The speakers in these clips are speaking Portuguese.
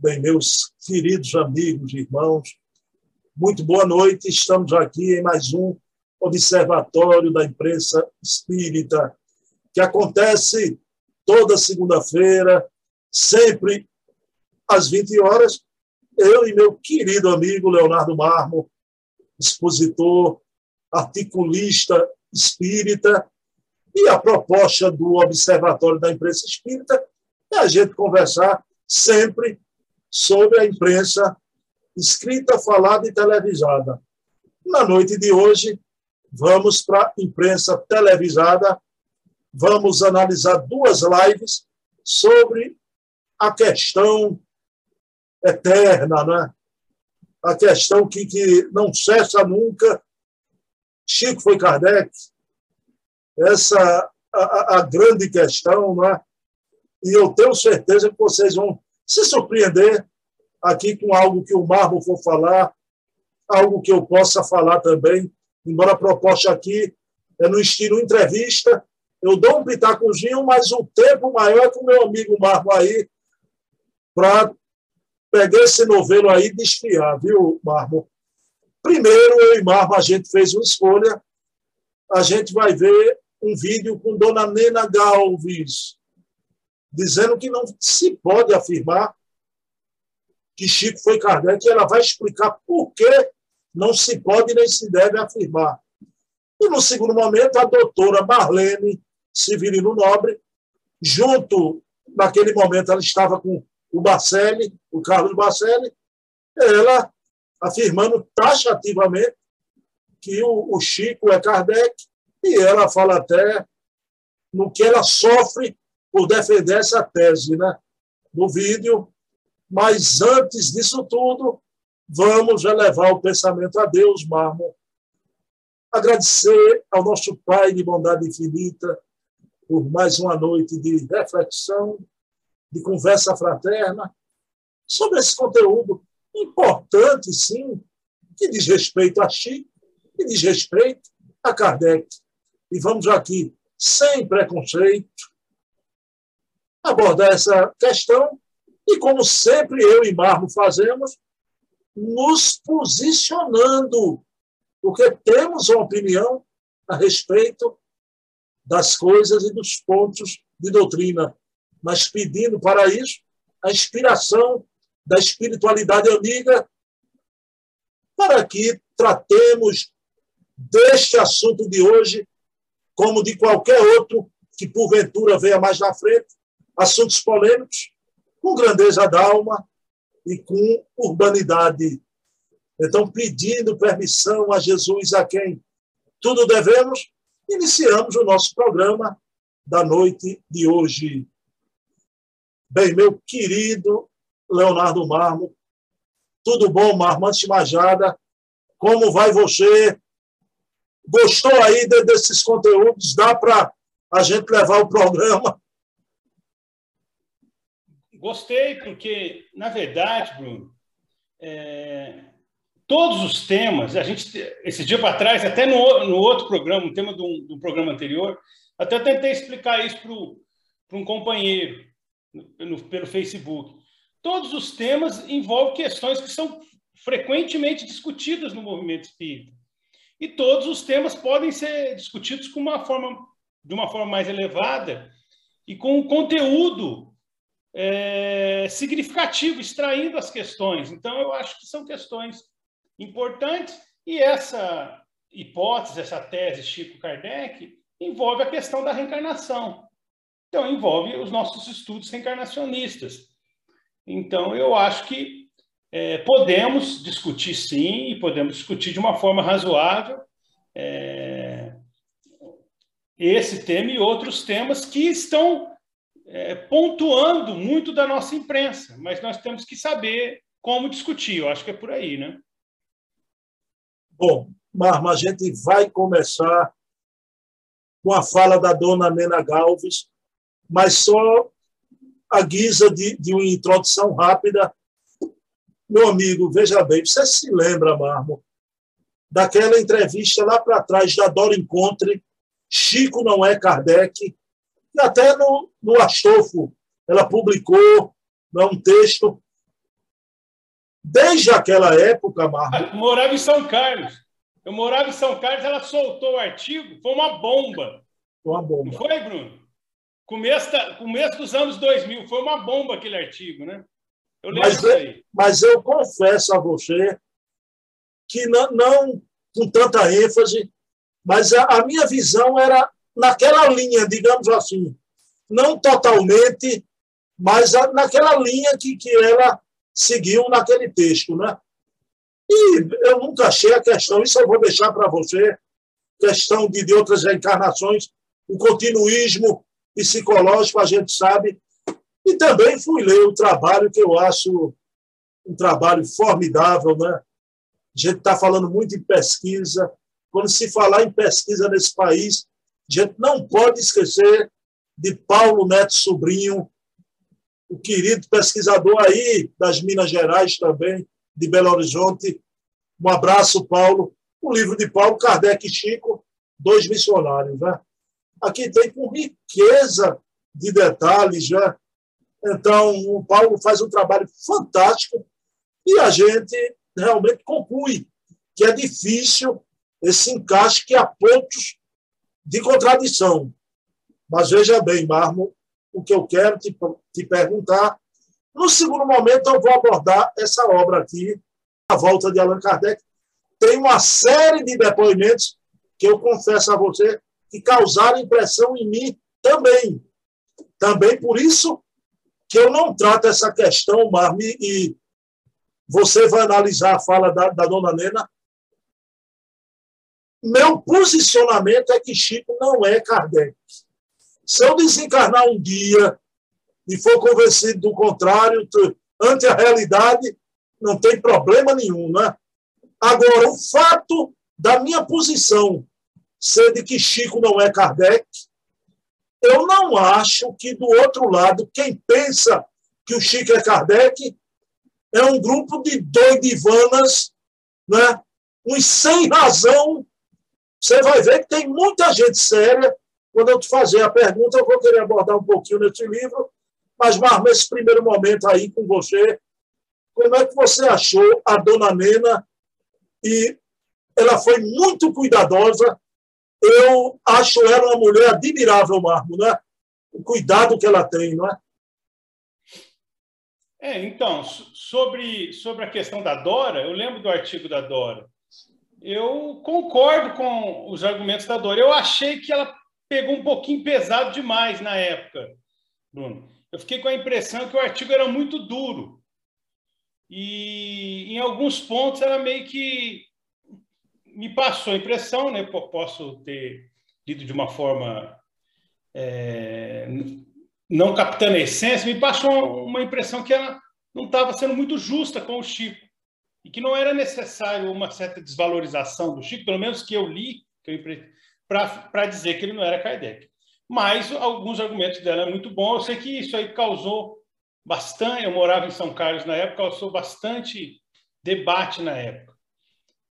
Bem, meus queridos amigos irmãos, muito boa noite. Estamos aqui em mais um Observatório da Imprensa Espírita, que acontece toda segunda-feira, sempre às 20 horas. Eu e meu querido amigo Leonardo Marmo, expositor, articulista espírita, e a proposta do Observatório da Imprensa Espírita é a gente conversar sempre sobre a imprensa escrita, falada e televisada. Na noite de hoje, vamos para a imprensa televisada, vamos analisar duas lives sobre a questão eterna, né? a questão que, que não cessa nunca. Chico foi Kardec, essa a, a grande questão, né? e eu tenho certeza que vocês vão se surpreender aqui com algo que o Marmo for falar, algo que eu possa falar também, embora a proposta aqui é no estilo entrevista, eu dou um pitacozinho, mas o tempo maior que o meu amigo Marmo aí, para pegar esse novelo aí e desfiar, viu, Marmo? Primeiro, eu e Marmo, a gente fez uma escolha, a gente vai ver um vídeo com Dona Nena Galves, dizendo que não se pode afirmar que Chico foi Kardec, e ela vai explicar por que não se pode nem se deve afirmar. E, no segundo momento, a doutora Marlene Severino Nobre, junto, naquele momento, ela estava com o Barcelli, o Carlos Barcelli, ela afirmando taxativamente que o, o Chico é Kardec, e ela fala até no que ela sofre por defender essa tese né, no vídeo. Mas antes disso tudo, vamos elevar o pensamento a Deus, Marmo. Agradecer ao nosso Pai de bondade infinita por mais uma noite de reflexão, de conversa fraterna sobre esse conteúdo importante, sim, que diz respeito a Chico e diz respeito a Kardec. E vamos aqui, sem preconceito, abordar essa questão e, como sempre eu e Marmo fazemos, nos posicionando, porque temos uma opinião a respeito das coisas e dos pontos de doutrina, mas pedindo para isso a inspiração da espiritualidade amiga para que tratemos deste assunto de hoje como de qualquer outro que porventura venha mais na frente, assuntos polêmicos, com grandeza da alma e com urbanidade. Então, pedindo permissão a Jesus, a quem tudo devemos, iniciamos o nosso programa da noite de hoje. Bem, meu querido Leonardo Marmo, tudo bom, Marmante Majada? Como vai você? Gostou aí desses conteúdos? Dá para a gente levar o programa Gostei, porque, na verdade, Bruno, é, todos os temas, a gente, esse dia para trás, até no, no outro programa, um tema do, do programa anterior, até tentei explicar isso para um companheiro no, pelo Facebook. Todos os temas envolvem questões que são frequentemente discutidas no movimento espírita. E todos os temas podem ser discutidos com uma forma, de uma forma mais elevada e com um conteúdo é, significativo, extraindo as questões. Então, eu acho que são questões importantes e essa hipótese, essa tese Chico Kardec, envolve a questão da reencarnação. Então, envolve os nossos estudos reencarnacionistas. Então, eu acho que é, podemos discutir sim, e podemos discutir de uma forma razoável é, esse tema e outros temas que estão é, pontuando muito da nossa imprensa, mas nós temos que saber como discutir. Eu acho que é por aí, né? Bom, Marma, a gente vai começar com a fala da dona Nena Galves, mas só a guisa de, de uma introdução rápida. Meu amigo, veja bem, você se lembra, Marmo, daquela entrevista lá para trás da Dora Encontre, Chico não é Kardec, até no, no Astolfo, ela publicou né, um texto desde aquela época, Marco. morava em São Carlos. Eu morava em São Carlos, ela soltou o artigo, foi uma bomba. Foi uma bomba. Não foi, Bruno? Começo, da, começo dos anos 2000, foi uma bomba aquele artigo, né? Eu lembro mas, eu, mas eu confesso a você que não, não com tanta ênfase, mas a, a minha visão era naquela linha, digamos assim, não totalmente, mas naquela linha que, que ela seguiu naquele texto, né? E eu nunca achei a questão, isso eu vou deixar para você, questão de, de outras reencarnações, o continuismo psicológico, a gente sabe. E também fui ler o trabalho que eu acho um trabalho formidável, né? A gente está falando muito em pesquisa. Quando se falar em pesquisa nesse país, a gente não pode esquecer de Paulo Neto Sobrinho, o querido pesquisador aí das Minas Gerais também, de Belo Horizonte. Um abraço, Paulo. O livro de Paulo, Kardec e Chico, dois missionários. Né? Aqui tem com riqueza de detalhes. Né? Então, o Paulo faz um trabalho fantástico e a gente realmente conclui que é difícil esse encaixe que há pontos de contradição. Mas veja bem, Marmo, o que eu quero te, te perguntar no segundo momento, eu vou abordar essa obra aqui, A Volta de Allan Kardec. Tem uma série de depoimentos que eu confesso a você que causaram impressão em mim também. Também por isso que eu não trato essa questão, Marmi, e você vai analisar a fala da, da dona Nena. Meu posicionamento é que Chico não é Kardec. Se eu desencarnar um dia e for convencido do contrário, ante a realidade, não tem problema nenhum, né? Agora, o fato da minha posição ser de que Chico não é Kardec, eu não acho que do outro lado, quem pensa que o Chico é Kardec é um grupo de doidivanas, né? uns sem razão. Você vai ver que tem muita gente séria. Quando eu te fazer a pergunta, eu vou querer abordar um pouquinho nesse livro, mas, Marco, nesse primeiro momento aí com você, como é que você achou a dona Nena? E ela foi muito cuidadosa. Eu acho ela uma mulher admirável, Marco, né? O cuidado que ela tem, não é? É, então, sobre, sobre a questão da Dora, eu lembro do artigo da Dora. Eu concordo com os argumentos da Dora. Eu achei que ela pegou um pouquinho pesado demais na época, Bruno eu fiquei com a impressão que o artigo era muito duro. E em alguns pontos era meio que me passou a impressão, né? Posso ter lido de uma forma é, não captando a essência, me passou uma impressão que ela não estava sendo muito justa com o Chico e que não era necessário uma certa desvalorização do Chico, pelo menos que eu li, para dizer que ele não era Kardec mas alguns argumentos dela é muito bom. Eu sei que isso aí causou bastante. Eu morava em São Carlos na época, causou bastante debate na época.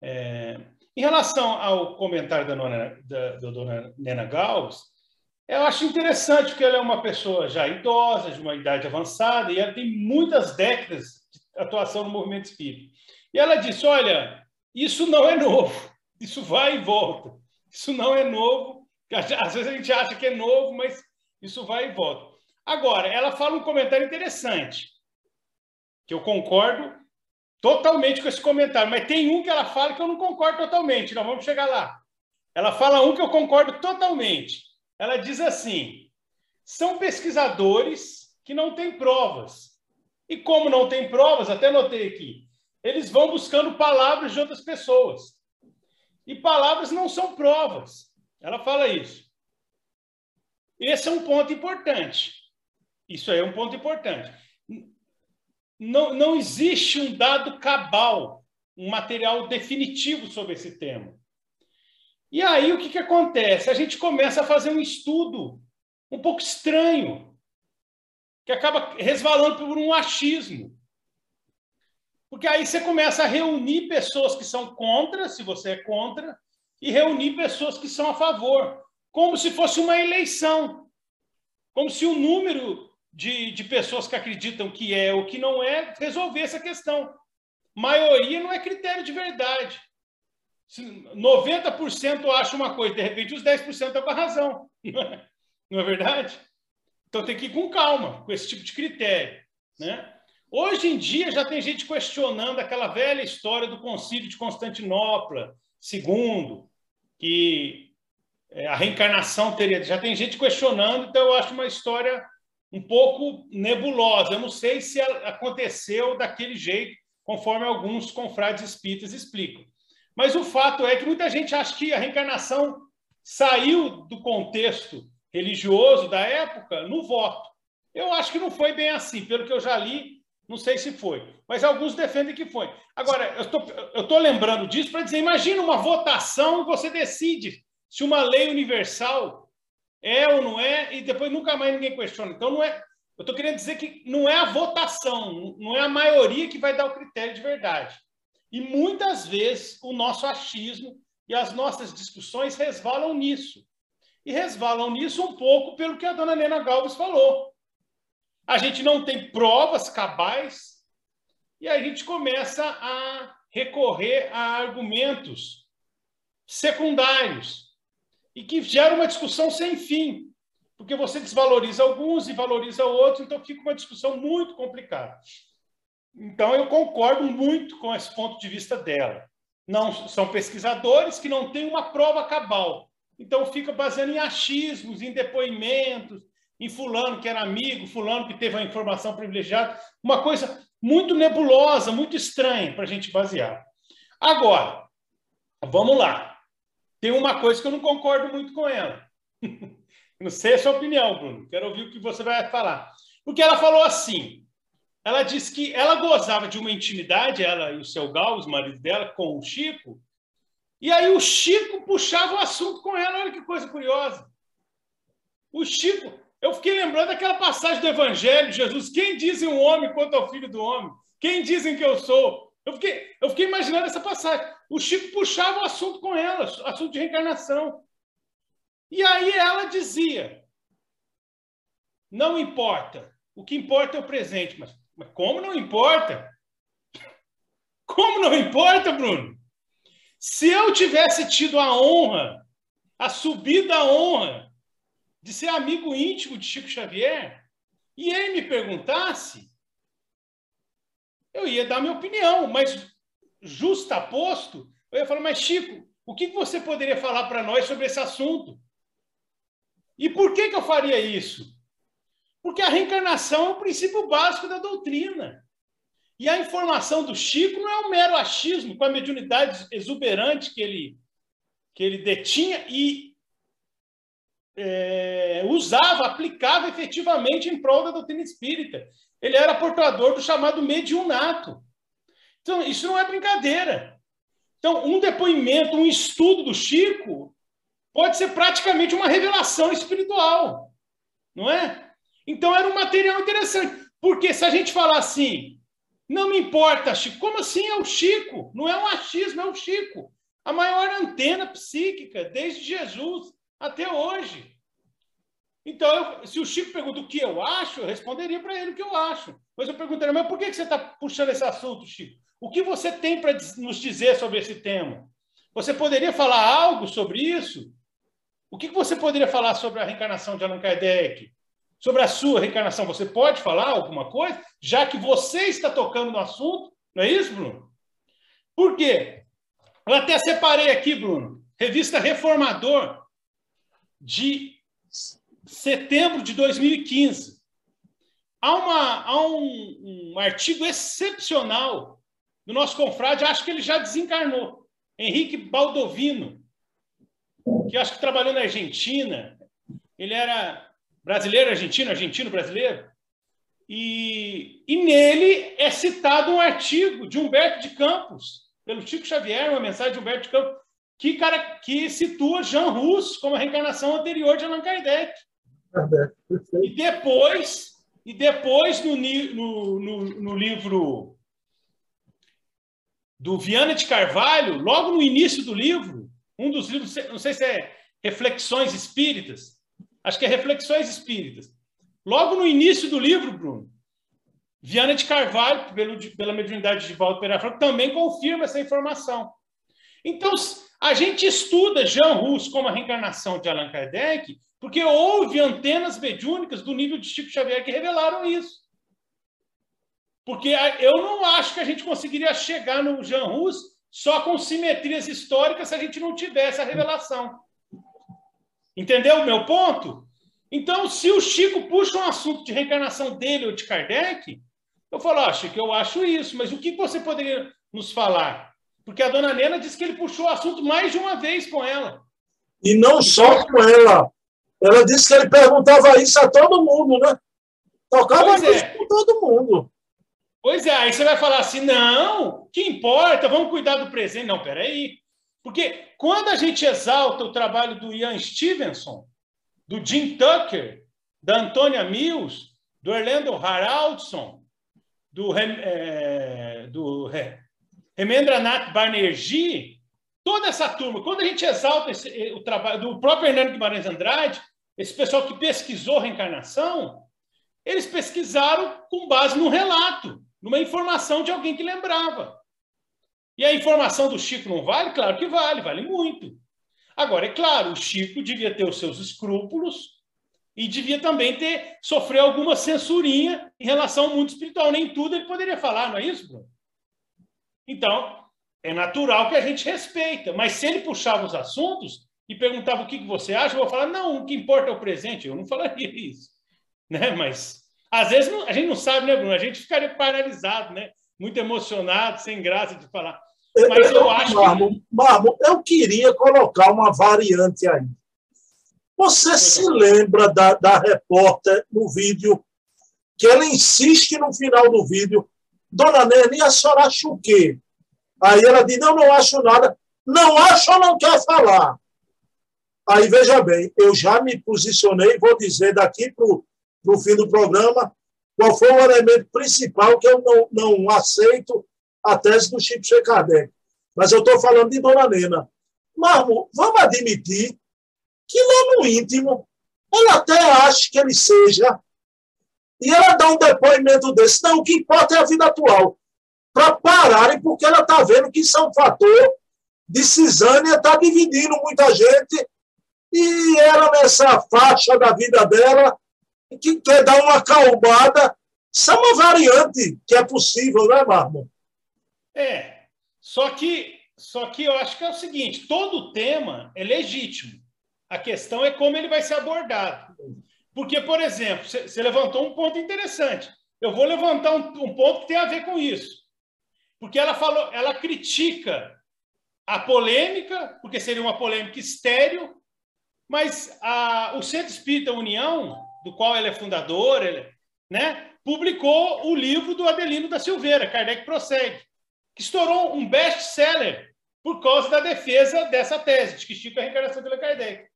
É, em relação ao comentário da, nona, da, da dona Nena Gauss, eu acho interessante porque ela é uma pessoa já idosa, de uma idade avançada, e ela tem muitas décadas atuação no movimento espírita. E ela disse: Olha, isso não é novo, isso vai e volta. Isso não é novo, às vezes a gente acha que é novo, mas isso vai e volta. Agora, ela fala um comentário interessante, que eu concordo totalmente com esse comentário, mas tem um que ela fala que eu não concordo totalmente. Nós vamos chegar lá. Ela fala um que eu concordo totalmente. Ela diz assim: são pesquisadores que não têm provas. E como não tem provas, até notei aqui, eles vão buscando palavras de outras pessoas. E palavras não são provas. Ela fala isso. Esse é um ponto importante. Isso aí é um ponto importante. Não, não existe um dado cabal, um material definitivo sobre esse tema. E aí o que, que acontece? A gente começa a fazer um estudo um pouco estranho, que acaba resvalando por um achismo. Porque aí você começa a reunir pessoas que são contra, se você é contra, e reunir pessoas que são a favor, como se fosse uma eleição, como se o número de, de pessoas que acreditam que é ou que não é resolvesse a questão. maioria não é critério de verdade. 90% acha uma coisa, de repente os 10% estão com a razão. Não é verdade? Então tem que ir com calma com esse tipo de critério. Né? Hoje em dia já tem gente questionando aquela velha história do concílio de Constantinopla, segundo, que é, a reencarnação teria. Já tem gente questionando, então eu acho uma história um pouco nebulosa. Eu não sei se aconteceu daquele jeito, conforme alguns confrades espíritas explicam. Mas o fato é que muita gente acha que a reencarnação saiu do contexto religioso da época no voto. Eu acho que não foi bem assim, pelo que eu já li, não sei se foi, mas alguns defendem que foi. Agora, eu estou lembrando disso para dizer: imagina uma votação e você decide se uma lei universal é ou não é, e depois nunca mais ninguém questiona. Então, não é. Eu estou querendo dizer que não é a votação, não é a maioria que vai dar o critério de verdade. E muitas vezes o nosso achismo e as nossas discussões resvalam nisso. E resvalam nisso um pouco pelo que a dona Nena Galves falou. A gente não tem provas cabais e a gente começa a recorrer a argumentos secundários e que geram uma discussão sem fim, porque você desvaloriza alguns e valoriza outros, então fica uma discussão muito complicada. Então, eu concordo muito com esse ponto de vista dela. Não são pesquisadores que não têm uma prova cabal. Então, fica baseando em achismos, em depoimentos, em fulano que era amigo, fulano que teve uma informação privilegiada, uma coisa muito nebulosa, muito estranha para a gente basear. Agora, vamos lá. Tem uma coisa que eu não concordo muito com ela. não sei a sua opinião, Bruno. Quero ouvir o que você vai falar. Porque ela falou assim: ela disse que ela gozava de uma intimidade, ela e o seu Gal, os maridos dela, com o Chico, e aí o Chico puxava o assunto com ela, olha que coisa curiosa. O Chico, eu fiquei lembrando daquela passagem do Evangelho, Jesus, quem dizem o homem quanto ao filho do homem? Quem dizem que eu sou? Eu fiquei, eu fiquei imaginando essa passagem. O Chico puxava o assunto com ela, assunto de reencarnação. E aí ela dizia: não importa, o que importa é o presente, mas mas como não importa? Como não importa, Bruno? Se eu tivesse tido a honra, a subida honra de ser amigo íntimo de Chico Xavier, e ele me perguntasse, eu ia dar minha opinião, mas justaposto, eu ia falar, mas Chico, o que você poderia falar para nós sobre esse assunto? E por que, que eu faria isso? Porque a reencarnação é o princípio básico da doutrina. E a informação do Chico não é um mero achismo com a mediunidade exuberante que ele, que ele detinha e é, usava, aplicava efetivamente em prol da doutrina espírita. Ele era portador do chamado mediunato. Então, isso não é brincadeira. Então, um depoimento, um estudo do Chico pode ser praticamente uma revelação espiritual, não é? Então era um material interessante. Porque se a gente falar assim, não me importa, Chico, como assim é o Chico? Não é um achismo, é o Chico. A maior antena psíquica desde Jesus até hoje. Então, eu, se o Chico pergunta o que eu acho, eu responderia para ele o que eu acho. Mas eu perguntaria, mas por que você está puxando esse assunto, Chico? O que você tem para nos dizer sobre esse tema? Você poderia falar algo sobre isso? O que você poderia falar sobre a reencarnação de Allan Kardec? Sobre a sua reencarnação. Você pode falar alguma coisa, já que você está tocando no assunto? Não é isso, Bruno? Por quê? Eu até separei aqui, Bruno, revista Reformador, de setembro de 2015. Há, uma, há um, um artigo excepcional do nosso confrade, acho que ele já desencarnou, Henrique Baldovino, que acho que trabalhou na Argentina. Ele era brasileiro, argentino, argentino, brasileiro. E, e nele é citado um artigo de Humberto de Campos, pelo Chico Xavier, uma mensagem de Humberto de Campos, que, cara, que situa Jean Rus como a reencarnação anterior de Allan Kardec. E depois, e depois no, no, no, no livro do Viana de Carvalho, logo no início do livro, um dos livros, não sei se é Reflexões Espíritas, acho que é Reflexões Espíritas. Logo no início do livro, Bruno, Viana de Carvalho, pelo, pela mediunidade de Valdo Pereira também confirma essa informação. Então, a gente estuda Jean Rus como a reencarnação de Allan Kardec, porque houve antenas mediúnicas do nível de Chico Xavier que revelaram isso. Porque eu não acho que a gente conseguiria chegar no Jean Rus só com simetrias históricas se a gente não tivesse a revelação. Entendeu o meu ponto? Então, se o Chico puxa um assunto de reencarnação dele ou de Kardec, eu falo, ah, Chico, eu acho isso, mas o que você poderia nos falar? Porque a dona Nena disse que ele puxou o assunto mais de uma vez com ela. E não só com ela. Ela disse que ele perguntava isso a todo mundo, né? Tocava isso é. com todo mundo. Pois é, aí você vai falar assim, não, que importa, vamos cuidar do presente. Não, peraí. Porque quando a gente exalta o trabalho do Ian Stevenson, do Jim Tucker, da Antônia Mills, do Orlando Haraldson, do, é, do Remendranath Banerjee, toda essa turma, quando a gente exalta esse, o trabalho do próprio Hernando Guimarães Andrade, esse pessoal que pesquisou reencarnação, eles pesquisaram com base num relato, numa informação de alguém que lembrava. E a informação do Chico não vale? Claro que vale, vale muito. Agora, é claro, o Chico devia ter os seus escrúpulos, e devia também ter sofrer alguma censurinha em relação ao mundo espiritual. Nem tudo ele poderia falar, não é isso, Bruno? Então, é natural que a gente respeita. Mas se ele puxava os assuntos e perguntava o que, você acha, eu vou falar, não, o que importa é o presente. Eu não falaria isso. Né? Mas, às vezes, a gente não sabe, né, Bruno? A gente ficaria paralisado, né? Muito emocionado, sem graça de falar. Mas eu, acho Marmo, que... Marmo, eu queria colocar uma variante aí. Você se lembra da, da repórter no vídeo, que ela insiste no final do vídeo, Dona Nene, a senhora acha o quê? Aí ela diz, não, não acho nada. Não acho ou não quer falar? Aí, veja bem, eu já me posicionei, vou dizer daqui para o fim do programa, qual foi o elemento principal que eu não, não aceito a tese do Chico Che Kardec. Mas eu estou falando de Dona Nena. Marmo, vamos admitir que lá no íntimo ela até acha que ele seja, e ela dá um depoimento desse. Não, o que importa é a vida atual. Para pararem, porque ela está vendo que isso é um fator de cisânia, está dividindo muita gente, e ela, nessa faixa da vida dela, que quer dar uma calmada, isso é uma variante que é possível, né, Marmo? É, só que, só que eu acho que é o seguinte: todo tema é legítimo. A questão é como ele vai ser abordado. Porque, por exemplo, você levantou um ponto interessante. Eu vou levantar um, um, ponto que tem a ver com isso. Porque ela falou, ela critica a polêmica, porque seria uma polêmica estéreo, mas a, o Centro Espírita União, do qual ela é fundadora, né, publicou o livro do Adelino da Silveira, Kardec Prossegue, que estourou um best-seller por causa da defesa dessa tese, de que Chico é a reencarnação de Kardec.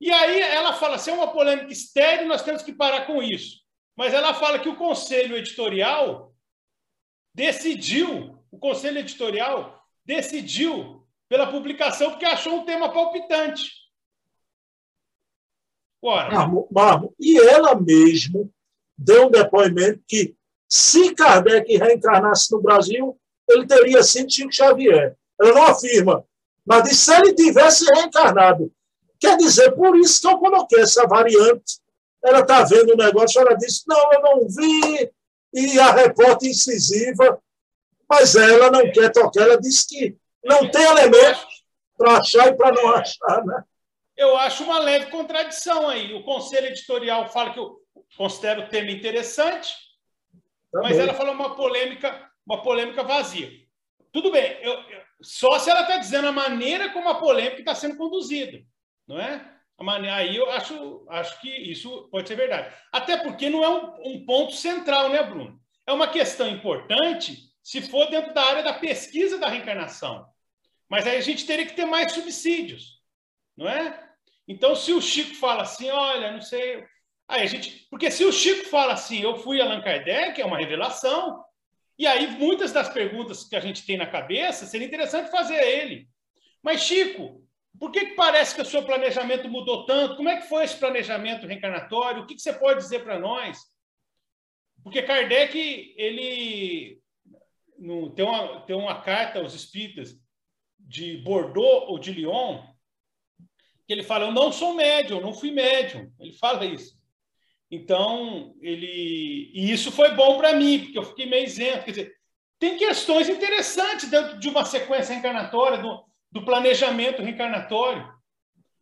E aí ela fala, se é uma polêmica estéreo, nós temos que parar com isso. Mas ela fala que o conselho editorial decidiu, o conselho editorial decidiu pela publicação porque achou um tema palpitante. Ora. E ela mesmo deu um depoimento que se Kardec reencarnasse no Brasil, ele teria sido Chico Xavier. Ela não afirma, mas se ele tivesse reencarnado Quer dizer, por isso que eu coloquei essa variante. Ela está vendo o negócio, ela disse: não, eu não vi, e a repórter incisiva, mas ela não quer tocar. Ela disse que não tem elementos para achar e para não achar. Né? Eu acho uma leve contradição aí. O conselho editorial fala que eu considero o tema interessante, mas ela fala uma polêmica, uma polêmica vazia. Tudo bem, eu, eu, só se ela está dizendo a maneira como a polêmica está sendo conduzida não é? Aí eu acho, acho que isso pode ser verdade. Até porque não é um, um ponto central, né, Bruno? É uma questão importante se for dentro da área da pesquisa da reencarnação. Mas aí a gente teria que ter mais subsídios, não é? Então, se o Chico fala assim, olha, não sei. Aí a gente. Porque se o Chico fala assim, eu fui Allan Kardec, é uma revelação. E aí, muitas das perguntas que a gente tem na cabeça seria interessante fazer a ele. Mas, Chico, por que, que parece que o seu planejamento mudou tanto? Como é que foi esse planejamento reencarnatório? O que, que você pode dizer para nós? Porque Kardec, ele no, tem, uma, tem uma carta aos espíritas de Bordeaux ou de Lyon, que ele fala: Eu não sou médium, não fui médium. Ele fala isso. Então, ele. E isso foi bom para mim, porque eu fiquei meio isento. Quer dizer, tem questões interessantes dentro de uma sequência reencarnatória, do, do planejamento reencarnatório.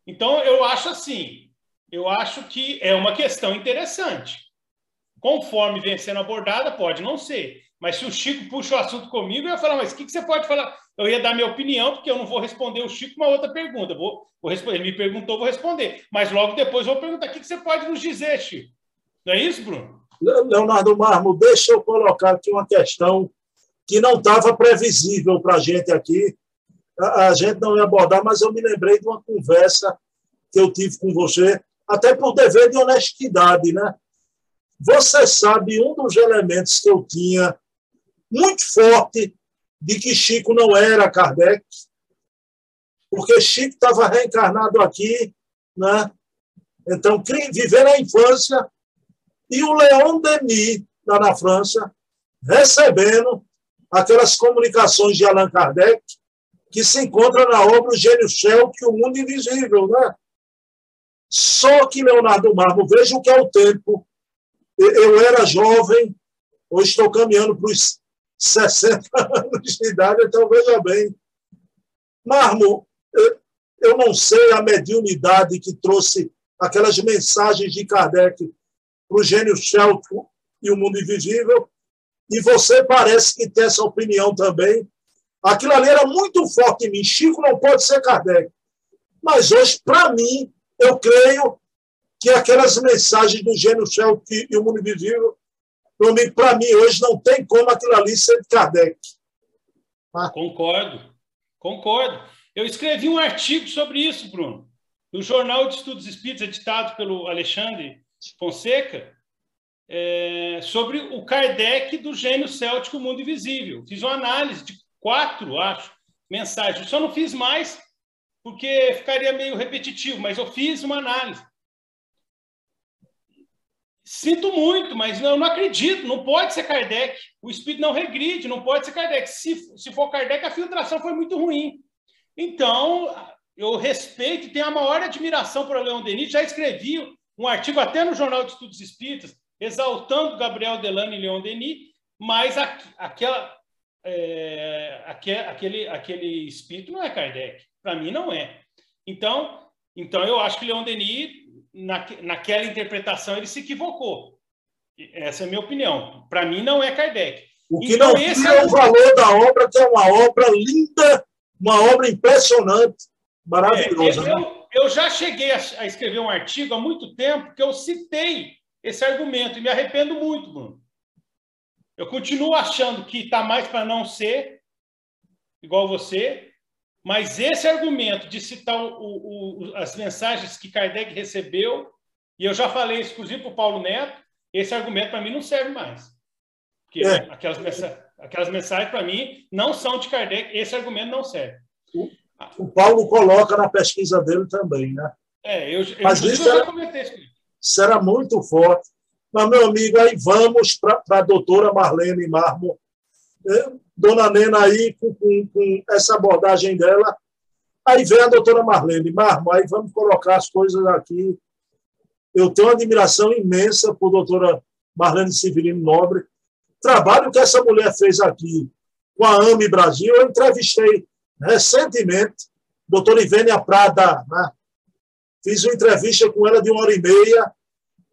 Então, eu acho assim: eu acho que é uma questão interessante. Conforme vem sendo abordada, pode não ser. Mas se o Chico puxa o assunto comigo, eu ia falar, mas o que, que você pode falar? Eu ia dar minha opinião, porque eu não vou responder o Chico uma outra pergunta. Vou, vou responder. Ele me perguntou, vou responder. Mas logo depois vou perguntar, o que, que você pode nos dizer, Chico? Não é isso, Bruno? Leonardo Marmo, deixa eu colocar aqui uma questão que não estava previsível para a gente aqui. A gente não ia abordar, mas eu me lembrei de uma conversa que eu tive com você, até por dever de honestidade, né? Você sabe um dos elementos que eu tinha muito forte de que Chico não era Kardec, porque Chico estava reencarnado aqui, né? Então, vivendo a infância, e o Leon Denis, lá na França, recebendo aquelas comunicações de Allan Kardec, que se encontra na obra O Gênio que O Mundo Invisível, né? Só que, Leonardo Marmo, veja o que é o tempo. Eu era jovem, hoje estou caminhando para os 60 anos de idade, então veja bem. Marmo, eu não sei a mediunidade que trouxe aquelas mensagens de Kardec para o gênio Shelton e o mundo invisível, e você parece que tem essa opinião também. Aquilo ali era muito forte em mim. Chico não pode ser Kardec. Mas hoje, para mim, eu creio que aquelas mensagens do gênio Shelton e o mundo invisível para mim, hoje não tem como aquilo ali ser de Kardec. Ah. Concordo, concordo. Eu escrevi um artigo sobre isso, Bruno, no Jornal de Estudos Espíritos, editado pelo Alexandre Fonseca, é, sobre o Kardec do gênio céltico Mundo Invisível. Fiz uma análise de quatro, acho, mensagens. só não fiz mais porque ficaria meio repetitivo, mas eu fiz uma análise. Sinto muito, mas não, não acredito, não pode ser Kardec. O espírito não regride, não pode ser Kardec. Se, se for Kardec, a filtração foi muito ruim. Então, eu respeito e tenho a maior admiração por Leon Denis. Já escrevi um artigo até no Jornal de Estudos Espíritas, exaltando Gabriel Delano e Leon Denis, mas aquela, é, aquele, aquele, aquele espírito não é Kardec. Para mim, não é. Então, então, eu acho que Leon Denis na, naquela interpretação ele se equivocou. Essa é a minha opinião. Para mim, não é Kardec. O que então, não esse é o valor da obra, que é uma obra linda, uma obra impressionante, maravilhosa. É, eu, né? eu, já cheguei a, a, escrever um artigo há muito tempo que eu citei esse argumento e me arrependo muito, Bruno. Eu continuo achando que está mais para não ser igual você, mas esse argumento de citar o, o, as mensagens que Kardec recebeu, e eu já falei exclusivo para o Paulo Neto, esse argumento para mim não serve mais. Porque é. aquelas, mensagens, aquelas mensagens, para mim, não são de Kardec, esse argumento não serve. O, o Paulo coloca na pesquisa dele também, né? É, eu, eu, Mas isso comentei isso. Será muito forte. Mas, meu amigo, aí vamos para a doutora Marlene Marmo. Dona Nena aí com, com, com, essa abordagem dela. Aí vem a doutora Marlene. Marmo, aí vamos colocar as coisas aqui. Eu tenho uma admiração imensa por doutora Marlene Severino Nobre. Trabalho que essa mulher fez aqui com a AME Brasil. Eu entrevistei recentemente doutora Ivênia Prada. Né? Fiz uma entrevista com ela de uma hora e meia.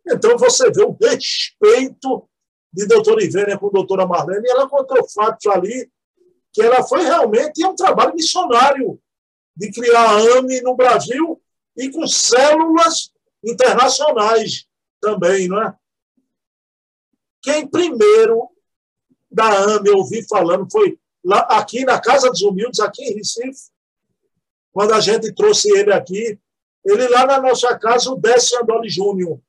Então, você vê o respeito de doutora Ivênia com doutora Marlene, e ela contou fatos ali que ela foi realmente um trabalho missionário de criar a AME no Brasil e com células internacionais também, não é? Quem primeiro da AME eu ouvi falando foi lá, aqui na Casa dos Humildes, aqui em Recife, quando a gente trouxe ele aqui, ele lá na nossa casa, o Décio Andoli Júnior,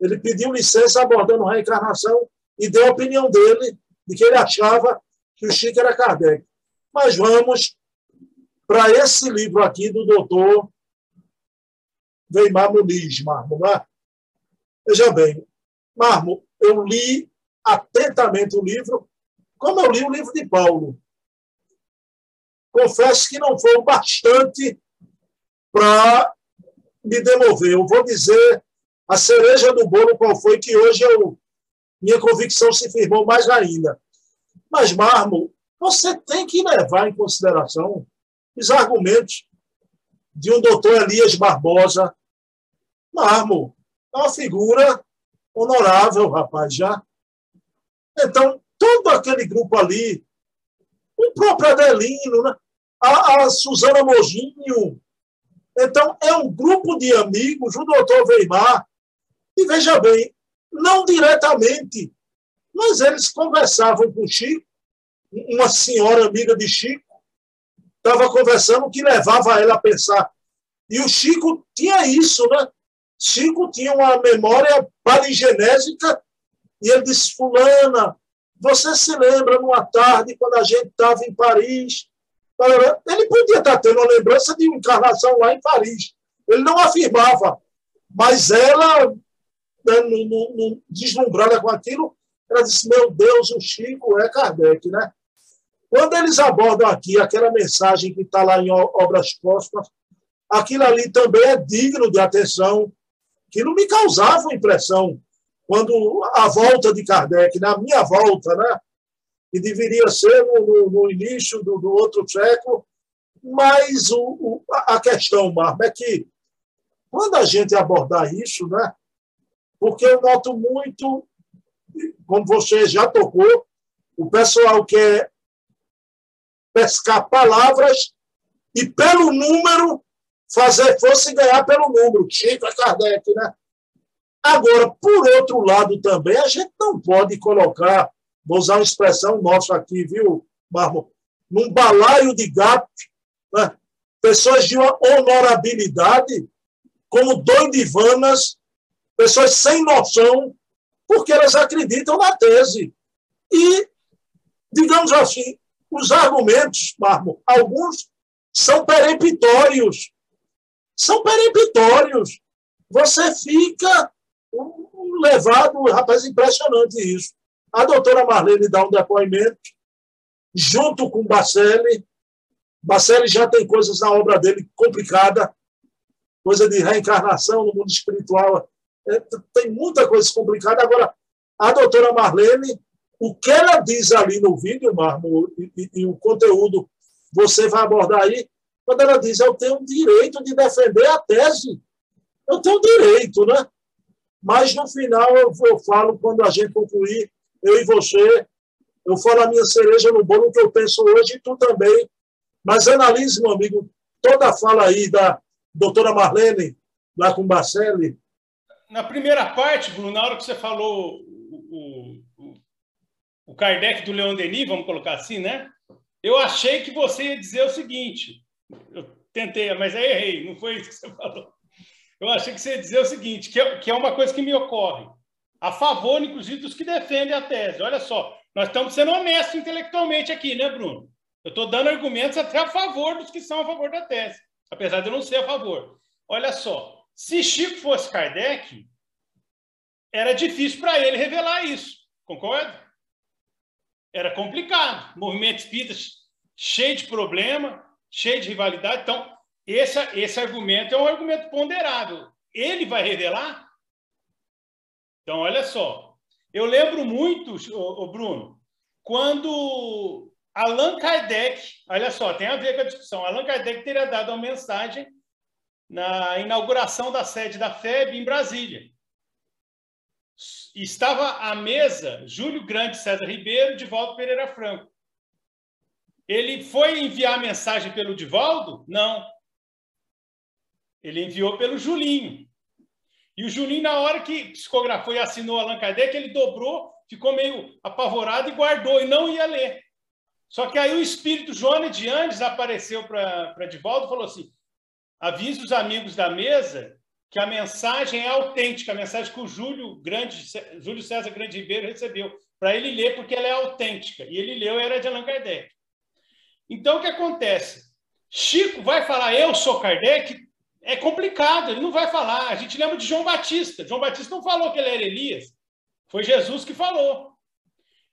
ele pediu licença abordando a reencarnação e deu a opinião dele de que ele achava que o Chico era Kardec. Mas vamos para esse livro aqui do doutor Weimar Muniz, Marmo. Né? Veja bem, Marmo, eu li atentamente o livro, como eu li o livro de Paulo. Confesso que não foi o bastante para me demover. Eu vou dizer a cereja do bolo qual foi que hoje eu, minha convicção se firmou mais ainda. Mas, Marmo, você tem que levar em consideração os argumentos de um doutor Elias Barbosa. Marmo é uma figura honorável, rapaz, já. Então, todo aquele grupo ali, o próprio Adelino, né? a, a Suzana Mojinho. Então, é um grupo de amigos, o doutor Weimar, e veja bem, não diretamente, mas eles conversavam com Chico, uma senhora amiga de Chico, estava conversando que levava ela a pensar. E o Chico tinha isso, né? Chico tinha uma memória paligenésica e ele disse: Fulana, você se lembra numa tarde quando a gente estava em Paris? Ele podia estar tendo uma lembrança de uma encarnação lá em Paris. Ele não afirmava, mas ela, né, no, no, no, deslumbrada com aquilo, ela disse: Meu Deus, o Chico é Kardec, né? Quando eles abordam aqui aquela mensagem que está lá em Obras Póstumas, aquilo ali também é digno de atenção. Aquilo me causava impressão quando a volta de Kardec, na minha volta, né? que deveria ser no, no, início do, do, outro século, mas o, o, a questão, Marma, é que quando a gente abordar isso, né? Porque eu noto muito, como você já tocou, o pessoal quer pescar palavras e, pelo número, fazer força e ganhar pelo número. Chico é Kardec, né? Agora, por outro lado também, a gente não pode colocar, vou usar uma expressão nossa aqui, viu, Marmo? Num balaio de gato, né? pessoas de uma honorabilidade, como doidivanas, pessoas sem noção, porque elas acreditam na tese. E, digamos assim, os argumentos, Marmo, alguns são peremptórios. São peremptórios. Você fica levado, rapaz, impressionante isso. A doutora Marlene dá um depoimento, junto com Bacelli. Bacelli já tem coisas na obra dele complicada, coisa de reencarnação no mundo espiritual. Tem muita coisa complicada. Agora, a doutora Marlene, o que ela diz ali no vídeo, Marmo, e, e, e o conteúdo você vai abordar aí, quando ela diz, eu tenho o direito de defender a tese. Eu tenho direito, né? Mas no final eu, eu falo, quando a gente concluir, eu e você, eu falo a minha cereja no bolo que eu penso hoje e tu também. Mas analise, meu amigo, toda a fala aí da doutora Marlene, lá com o Marcele. Na primeira parte, Bruno, na hora que você falou o, o, o Kardec do Leon Denis, vamos colocar assim, né? Eu achei que você ia dizer o seguinte. Eu tentei, mas aí errei, não foi isso que você falou. Eu achei que você ia dizer o seguinte, que é, que é uma coisa que me ocorre. A favor, inclusive, dos que defendem a tese. Olha só, nós estamos sendo honestos intelectualmente aqui, né, Bruno? Eu estou dando argumentos até a favor dos que são a favor da tese, apesar de eu não ser a favor. Olha só, se Chico fosse Kardec, era difícil para ele revelar isso, concorda? Era complicado. Movimento espírita cheio de problema, cheio de rivalidade. Então, esse, esse argumento é um argumento ponderável. Ele vai revelar? Então, olha só. Eu lembro muito, o Bruno, quando Allan Kardec, olha só, tem a ver com a discussão. Allan Kardec teria dado uma mensagem na inauguração da sede da FEB em Brasília. Estava à mesa Júlio Grande César Ribeiro e Divaldo Pereira Franco. Ele foi enviar mensagem pelo Divaldo? Não. Ele enviou pelo Julinho. E o Julinho, na hora que psicografou e assinou Allan Kardec, ele dobrou, ficou meio apavorado e guardou, e não ia ler. Só que aí o espírito Joana de Andes apareceu para Divaldo e falou assim: avise os amigos da mesa que a mensagem é autêntica, a mensagem que o Júlio, Grande, Júlio César Grande Ribeiro recebeu, para ele ler, porque ela é autêntica. E ele leu, era de Allan Kardec. Então, o que acontece? Chico vai falar, eu sou Kardec, é complicado, ele não vai falar. A gente lembra de João Batista. João Batista não falou que ele era Elias. Foi Jesus que falou.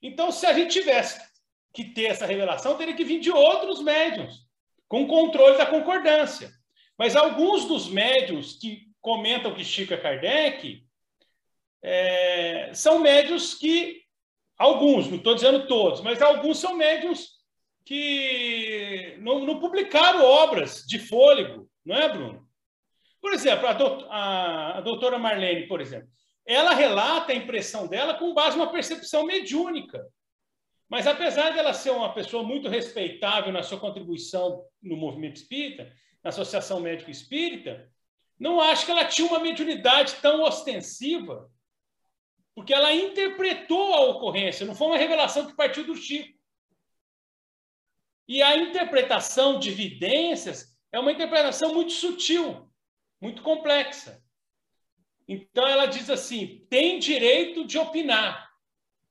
Então, se a gente tivesse que ter essa revelação, teria que vir de outros médiums, com controle da concordância. Mas alguns dos médiums que comentam que Chico é Kardec é, são médios que, alguns, não estou dizendo todos, mas alguns são médios que não, não, publicaram obras de fôlego, não é, Bruno? Por exemplo, a, a, a doutora Marlene, por exemplo, ela relata a impressão dela com base numa percepção mediúnica. Mas apesar dela ser uma pessoa muito respeitável na sua contribuição no movimento espírita, na Associação Médico Espírita, não acho que ela tinha uma mediunidade tão ostensiva, porque ela interpretou a ocorrência, não foi uma revelação que partiu do Chico. E a interpretação de evidências é uma interpretação muito sutil, muito complexa. Então ela diz assim: tem direito de opinar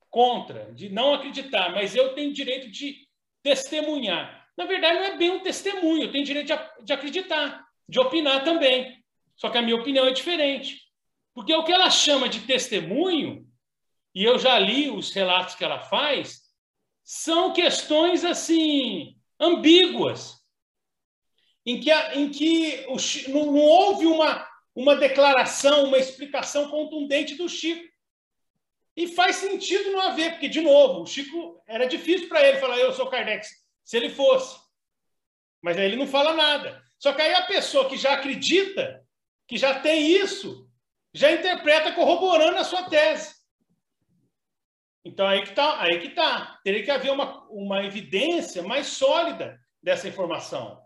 contra, de não acreditar, mas eu tenho direito de testemunhar. Na verdade, não é bem um testemunho, eu tenho direito de, de acreditar, de opinar também. Só que a minha opinião é diferente. Porque o que ela chama de testemunho, e eu já li os relatos que ela faz, são questões assim ambíguas, em que, em que o, não, não houve uma, uma declaração, uma explicação contundente do Chico. E faz sentido não haver, porque, de novo, o Chico era difícil para ele falar, eu sou Kardec, se ele fosse. Mas aí ele não fala nada. Só que aí a pessoa que já acredita, que já tem isso, já interpreta corroborando a sua tese. Então aí que está, aí que tá. Teria que haver uma, uma evidência mais sólida dessa informação.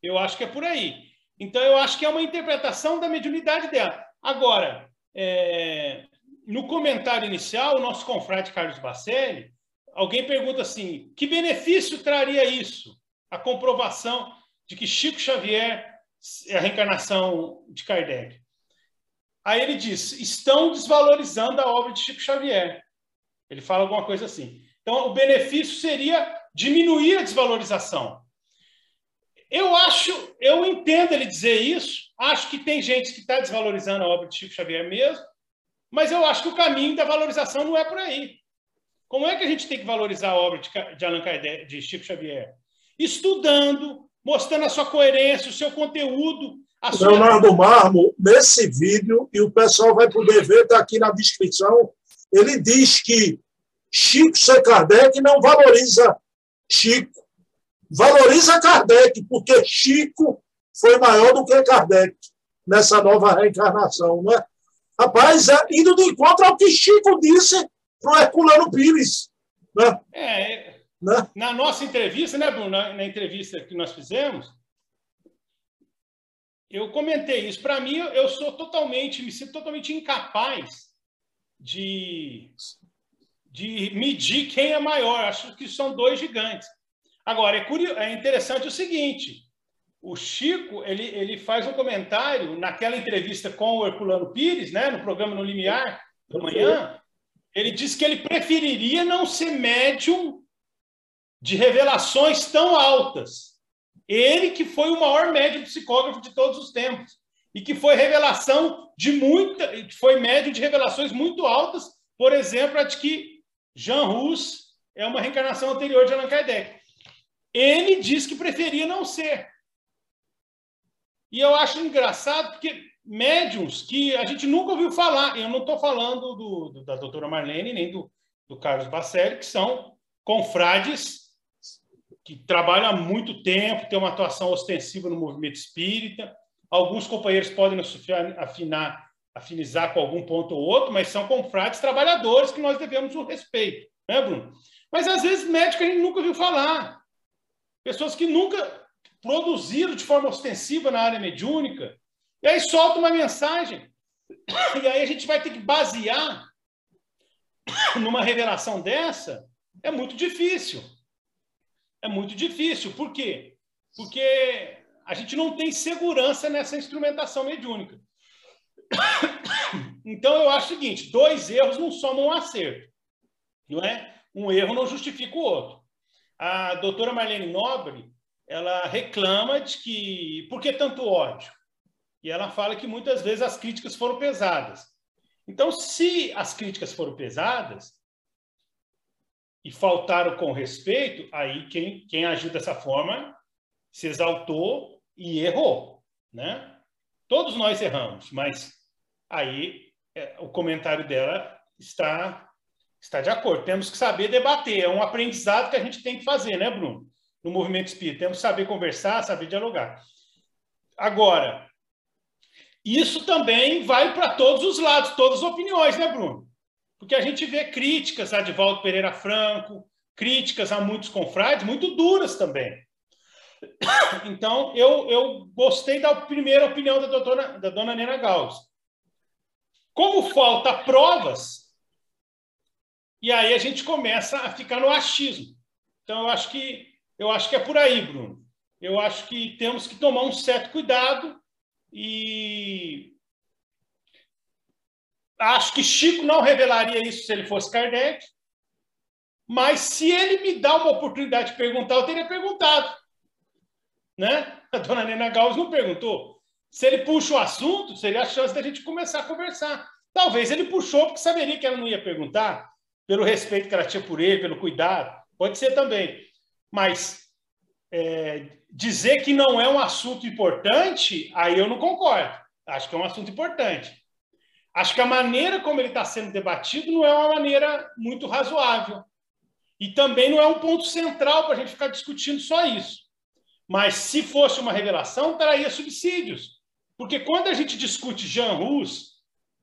Eu acho que é por aí. Então, eu acho que é uma interpretação da mediunidade dela. Agora, é, no comentário inicial, o nosso confrade Carlos Bacelli, alguém pergunta assim: que benefício traria isso? A comprovação de que Chico Xavier é a reencarnação de Kardec. Aí ele diz: estão desvalorizando a obra de Chico Xavier. Ele fala alguma coisa assim. Então, o benefício seria diminuir a desvalorização. Eu acho, eu entendo ele dizer isso, acho que tem gente que está desvalorizando a obra de Chico Xavier mesmo, mas eu acho que o caminho da valorização não é por aí. Como é que a gente tem que valorizar a obra de Allan Kardec, de Chico Xavier? Estudando, mostrando a sua coerência, o seu conteúdo. A sua... Leonardo Marmo, nesse vídeo, e o pessoal vai poder ver, está aqui na descrição, ele diz que Chico C. Kardec não valoriza Chico valoriza Kardec, porque Chico foi maior do que Kardec nessa nova reencarnação, não é? Rapaz, é indo de encontro ao que Chico disse para o Herculano Pires. Né? É, né? Na nossa entrevista, né, Bruno? Na, na entrevista que nós fizemos, eu comentei isso. Para mim, eu sou totalmente, me sinto totalmente incapaz de, de medir quem é maior. Acho que são dois gigantes. Agora, é, curioso, é interessante o seguinte: o Chico ele, ele faz um comentário naquela entrevista com o Herculano Pires, né, no programa No Limiar, da manhã. Ele diz que ele preferiria não ser médium de revelações tão altas. Ele que foi o maior médium psicógrafo de todos os tempos e que foi revelação de muita, foi médium de revelações muito altas, por exemplo, a de que Jean Rus é uma reencarnação anterior de Allan Kardec. Ele diz que preferia não ser. E eu acho engraçado porque médiums que a gente nunca ouviu falar, eu não estou falando do, do, da doutora Marlene nem do, do Carlos Bacelli, que são confrades que trabalham há muito tempo, têm uma atuação ostensiva no movimento espírita. Alguns companheiros podem afinar, afinizar com algum ponto ou outro, mas são confrades trabalhadores que nós devemos o respeito, né, Bruno? Mas às vezes médico a gente nunca ouviu falar pessoas que nunca produziram de forma ostensiva na área mediúnica, e aí solta uma mensagem. E aí a gente vai ter que basear numa revelação dessa. É muito difícil. É muito difícil. Por quê? Porque a gente não tem segurança nessa instrumentação mediúnica. Então eu acho o seguinte: dois erros não somam um acerto. Não é? Um erro não justifica o outro. A doutora Marlene Nobre, ela reclama de que por que tanto ódio? E ela fala que muitas vezes as críticas foram pesadas. Então, se as críticas foram pesadas, e faltaram com respeito, aí quem, quem agiu dessa forma se exaltou e errou, né? Todos nós erramos, mas aí é, o comentário dela está está de acordo. Temos que saber debater, é um aprendizado que a gente tem que fazer, né, Bruno? No movimento espírita, temos que saber conversar, saber dialogar. Agora, isso também vai para todos os lados, todas as opiniões, né, Bruno? Porque a gente vê críticas a Divaldo Pereira Franco, críticas a muitos confrades, muito duras também. Então, eu, eu gostei da primeira opinião da, doutora, da dona Nena Gauss. Como falta provas, e aí a gente começa a ficar no achismo. Então, eu acho que, eu acho que é por aí, Bruno. Eu acho que temos que tomar um certo cuidado e acho que Chico não revelaria isso se ele fosse Kardec, mas se ele me dá uma oportunidade de perguntar, eu teria perguntado. Né? A dona Nena Gauss não perguntou. Se ele puxa o assunto, seria a chance da gente começar a conversar. Talvez ele puxou porque saberia que ela não ia perguntar, pelo respeito que ela tinha por ele, pelo cuidado. Pode ser também. Mas é, dizer que não é um assunto importante, aí eu não concordo. Acho que é um assunto importante. Acho que a maneira como ele está sendo debatido não é uma maneira muito razoável. E também não é um ponto central para a gente ficar discutindo só isso. Mas se fosse uma revelação, traria subsídios. Porque quando a gente discute Jean Rus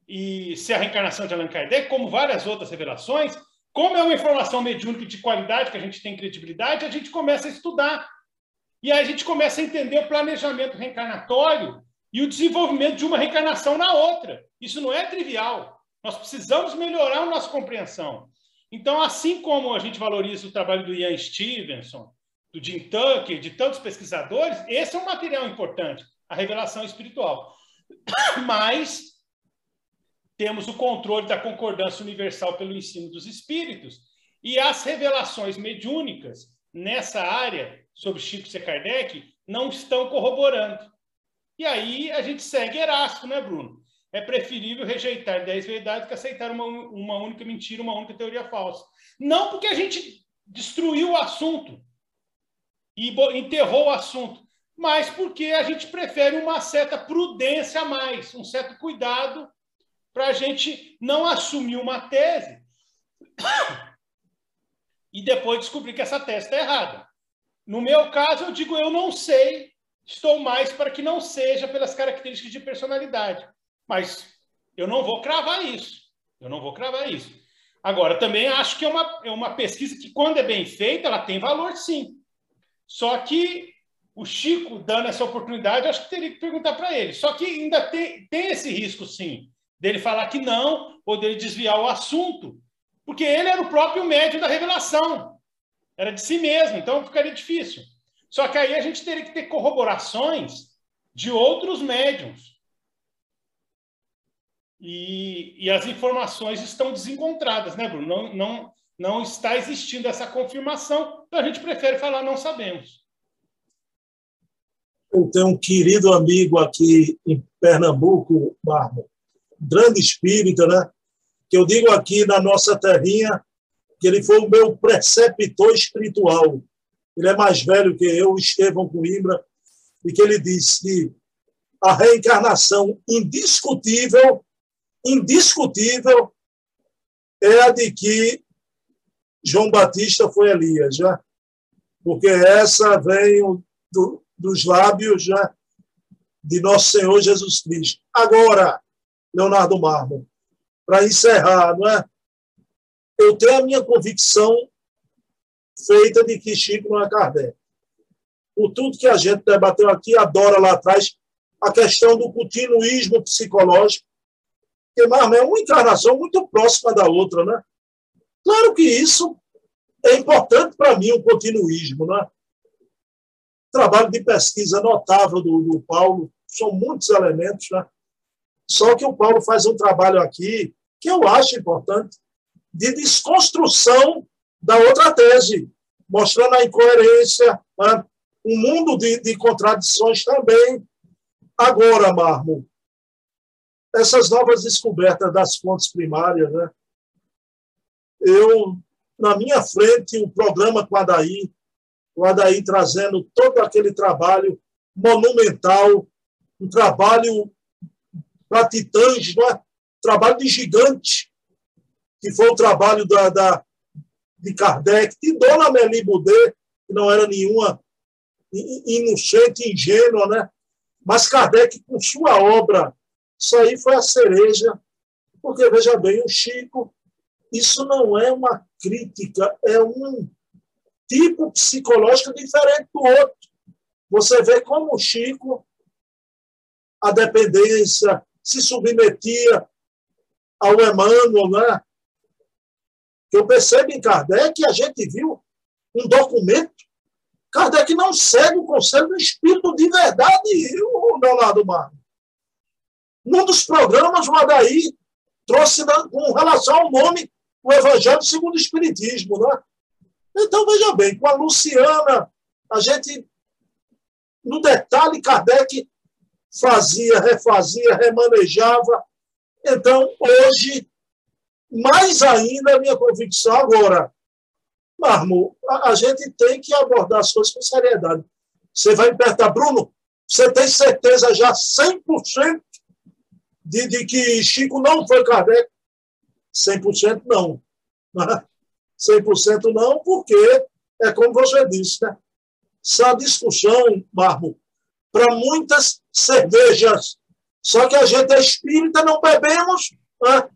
e se a reencarnação de Allan Kardec, como várias outras revelações, como é uma informação mediúnica de qualidade, que a gente tem credibilidade, a gente começa a estudar. E aí a gente começa a entender o planejamento reencarnatório e o desenvolvimento de uma reencarnação na outra. Isso não é trivial. Nós precisamos melhorar a nossa compreensão. Então, assim como a gente valoriza o trabalho do Ian Stevenson, do Jim Tucker, de tantos pesquisadores, esse é um material importante, a revelação espiritual. Mas temos o controle da concordância universal pelo ensino dos espíritos e as revelações mediúnicas nessa área sobre Chico C. Kardec não estão corroborando. E aí a gente segue Erasto, né, Bruno? É preferível rejeitar dez verdades que aceitar uma, uma única mentira, uma única teoria falsa. Não porque a gente destruiu o assunto e enterrou o assunto, mas porque a gente prefere uma certa prudência a mais, um certo cuidado para a gente não assumir uma tese e depois descobrir que essa tese está errada. No meu caso, eu digo eu não sei, estou mais para que não seja pelas características de personalidade. Mas eu não vou cravar isso. Eu não vou cravar isso. Agora, também acho que é uma, é uma pesquisa que, quando é bem feita, ela tem valor, sim. Só que o Chico, dando essa oportunidade, acho que teria que perguntar para ele. Só que ainda tem, tem esse risco, sim, dele falar que não, ou dele desviar o assunto, porque ele era o próprio médium da revelação. Era de si mesmo, então ficaria difícil. Só que aí a gente teria que ter corroborações de outros médiums. E, e as informações estão desencontradas, né, Bruno? Não, não, não está existindo essa confirmação, então a gente prefere falar não sabemos. Eu tenho um querido amigo aqui em Pernambuco, Marmo, grande espírita, né? Que eu digo aqui na nossa terrinha, que ele foi o meu preceptor espiritual. Ele é mais velho que eu, Estevão Coimbra, e que ele disse que a reencarnação indiscutível, indiscutível, é a de que João Batista foi Elias, já, porque essa vem do, dos lábios já de nosso Senhor Jesus Cristo. Agora, Leonardo Marmo, para encerrar, não é? eu tenho a minha convicção feita de que Chico não é Kardec. Por tudo que a gente debateu aqui, adora lá atrás, a questão do continuismo psicológico, que é uma encarnação muito próxima da outra, né? Claro que isso é importante para mim, o continuismo, né? Trabalho de pesquisa notável do, do Paulo, são muitos elementos, né? Só que o Paulo faz um trabalho aqui que eu acho importante, de desconstrução da outra tese, mostrando a incoerência, né? um mundo de, de contradições também. Agora, Marmo, essas novas descobertas das fontes primárias, né? eu na minha frente o programa com o Adaí, o Adaí trazendo todo aquele trabalho monumental, um trabalho para titãs, não é? trabalho de gigante, que foi o trabalho da, da de Kardec, de Dona Amélie Boudet, que não era nenhuma inocente, ingênua, né? Mas Kardec, com sua obra, isso aí foi a cereja, porque, veja bem, o Chico, isso não é uma crítica, é um tipo psicológico diferente do outro. Você vê como o Chico, a dependência, se submetia ao Emmanuel, né? Eu percebo em Kardec, a gente viu um documento Kardec não segue o conselho do Espírito de verdade, o Leonardo Marco. Num dos programas, o Adaí trouxe com relação ao nome o Evangelho segundo o Espiritismo. Né? Então, veja bem, com a Luciana, a gente, no detalhe, Kardec fazia, refazia, remanejava. Então, hoje, mais ainda, a minha convicção agora, Marmo, a, a, gente tem que abordar as coisas com seriedade. Você vai perguntar, Bruno, você tem certeza já 100% de, de que Chico não foi Kardec? 100% não. 100% não, porque é como você disse, né? Essa discussão, Marmo, para muitas cervejas. Só que a gente é espírita, não bebemos. Né?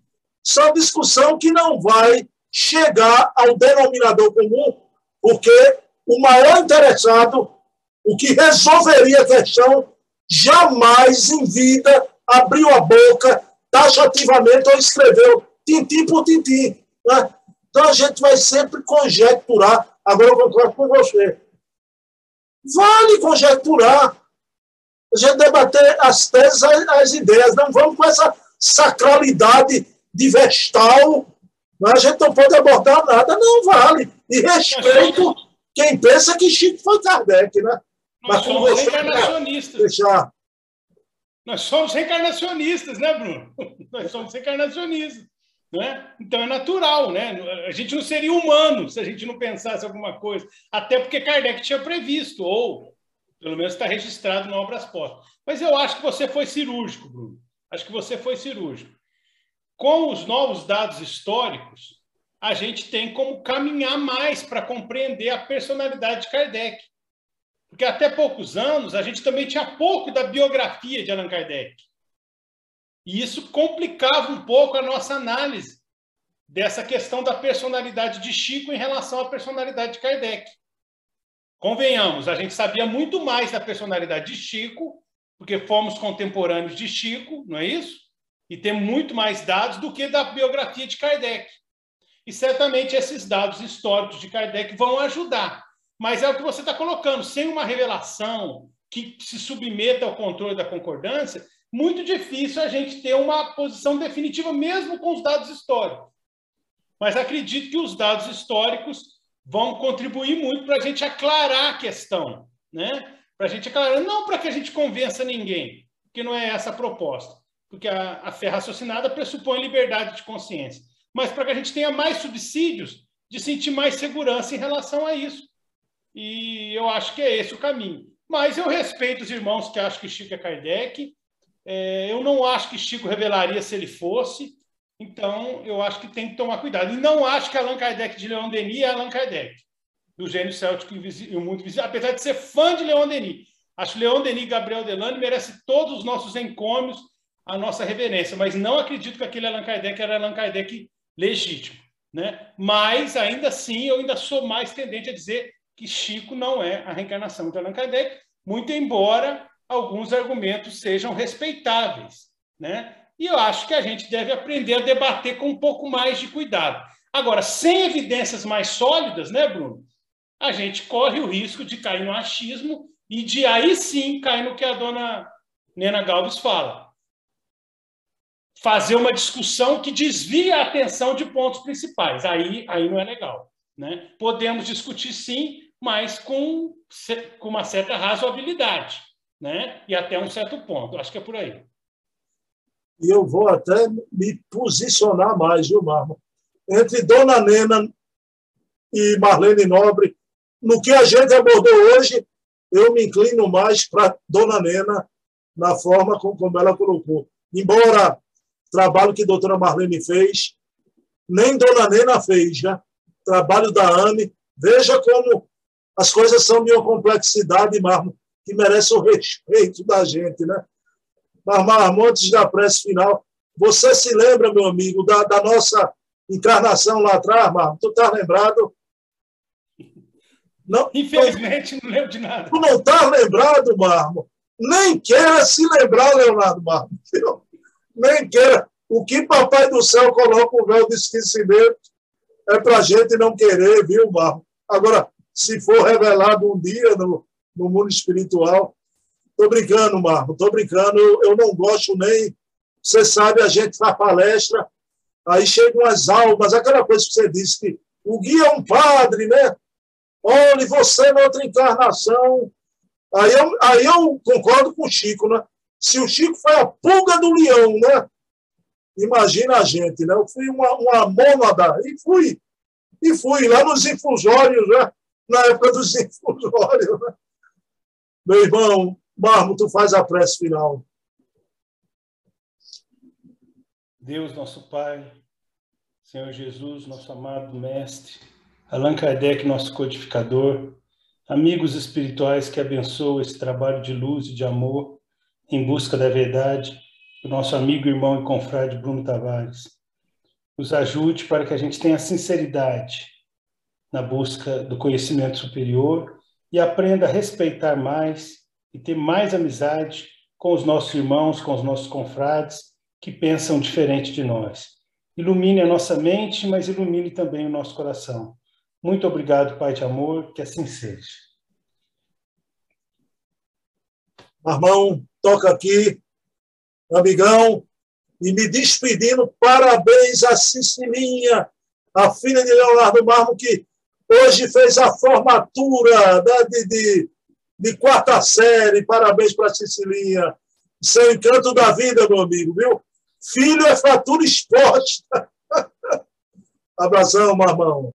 Só discussão que não vai chegar ao denominador comum, porque o maior interessado, o que resolveria a questão, jamais em vida abriu a boca taxativamente ou escreveu tintim por tintim. Né? Então a gente vai sempre conjecturar. Agora eu concordo com você. Vale conjecturar. A gente debater as teses, as ideias. Não vamos com essa sacralidade de vestal mas a gente não pode abordar nada, não vale. E respeito quem pensa que Chico foi Kardec, né? Nós Mas somos reencarnacionistas. Deixar. Nós somos reencarnacionistas, né, Bruno? Nós somos reencarnacionistas. Né? Então é natural, né? A gente não seria humano se a gente não pensasse alguma coisa, até porque Kardec tinha previsto, ou pelo menos está registrado no Obras Postas. Mas eu acho que você foi cirúrgico, Bruno. Acho que você foi cirúrgico com os novos dados históricos, a gente tem como caminhar mais para compreender a personalidade de Kardec. Porque até poucos anos a gente também tinha pouco da biografia de Allan Kardec. E isso complicava um pouco a nossa análise dessa questão da personalidade de Chico em relação à personalidade de Kardec. Convenhamos, a gente sabia muito mais da personalidade de Chico, porque fomos contemporâneos de Chico, não é isso? e tem muito mais dados do que da biografia de Kardec. E certamente esses dados históricos de Kardec vão ajudar. Mas é o que você está colocando, sem uma revelação que se submeta ao controle da concordância, muito difícil a gente ter uma posição definitiva, mesmo com os dados históricos. Mas acredito que os dados históricos vão contribuir muito para a gente aclarar a questão, né? Para a gente aclarar, não para que a gente convença ninguém, porque não é essa a proposta porque a, a fé raciocinada pressupõe liberdade de consciência, mas para que a gente tenha mais subsídios de sentir mais segurança em relação a isso. E eu acho que é esse o caminho. Mas eu respeito os irmãos que acham que Chico é Kardec. É, eu não acho que Chico revelaria se ele fosse. Então, eu acho que tem que tomar cuidado. E não acho que Allan Kardec de Leon Denis é Allan Kardec, do gênio céltico e o mundo visível, apesar de ser fã de Leon Denis. Acho que Leon Denis e Gabriel Delane merece todos os nossos encômios a nossa reverência, mas não acredito que aquele Allan Kardec era Allan Kardec legítimo. Né? Mas, ainda assim, eu ainda sou mais tendente a dizer que Chico não é a reencarnação de Allan Kardec, muito embora alguns argumentos sejam respeitáveis. Né? E eu acho que a gente deve aprender a debater com um pouco mais de cuidado. Agora, sem evidências mais sólidas, né, Bruno? A gente corre o risco de cair no achismo e de aí sim cair no que a dona Nena Galves fala fazer uma discussão que desvia a atenção de pontos principais. Aí, aí não é legal. Né? Podemos discutir sim, mas com, com uma certa razoabilidade né? e até um certo ponto. Acho que é por aí. E eu vou até me posicionar mais, viu, Marmo? Entre Dona Nena e Marlene Nobre. No que a gente abordou hoje, eu me inclino mais para Dona Nena, na forma como ela colocou. Embora trabalho que a doutora Marlene fez, nem Dona Nena fez, né? Trabalho da AME. Veja como as coisas são de uma complexidade, Marmo, que merece o respeito da gente, né? Mas, Marmo, antes da prece final, você se lembra, meu amigo, da, da nossa encarnação lá atrás, Marmo? Tu tá lembrado? Não, Infelizmente, não, lembro de nada. Tu não tá lembrado, Marmo? Nem queira se lembrar, Leonardo Marmo. Nem queira. O que Papai do Céu coloca o véu de esquecimento é para a gente não querer, viu, Marmo? Agora, se for revelado um dia no, no mundo espiritual. Estou brincando, Marco, estou brincando. Eu não gosto nem. Você sabe, a gente faz palestra, aí chegam as almas, aquela coisa que você disse, que o guia é um padre, né? Olhe, você na outra encarnação. Aí eu, aí eu concordo com o Chico, né? Se o Chico foi a pulga do leão, né? Imagina a gente, né? Eu fui uma, uma mônada e fui. E fui lá nos infusórios, né? na época dos infusórios. Né? Meu irmão, Marmo, tu faz a prece final. Deus, nosso Pai, Senhor Jesus, nosso amado Mestre, Allan Kardec, nosso codificador, amigos espirituais que abençoam esse trabalho de luz e de amor em busca da verdade, o nosso amigo, irmão e confrade Bruno Tavares. Nos ajude para que a gente tenha sinceridade na busca do conhecimento superior e aprenda a respeitar mais e ter mais amizade com os nossos irmãos, com os nossos confrades que pensam diferente de nós. Ilumine a nossa mente, mas ilumine também o nosso coração. Muito obrigado, Pai de amor, que assim seja. Irmão, toca aqui, amigão, e me despedindo, parabéns a Cicilinha, a filha de Leonardo Marmo, que Hoje fez a formatura né, de, de, de quarta série. Parabéns para Cecilinha. Isso é o encanto da vida, meu amigo, viu? Filho é fatura exposta. Abração, mamão.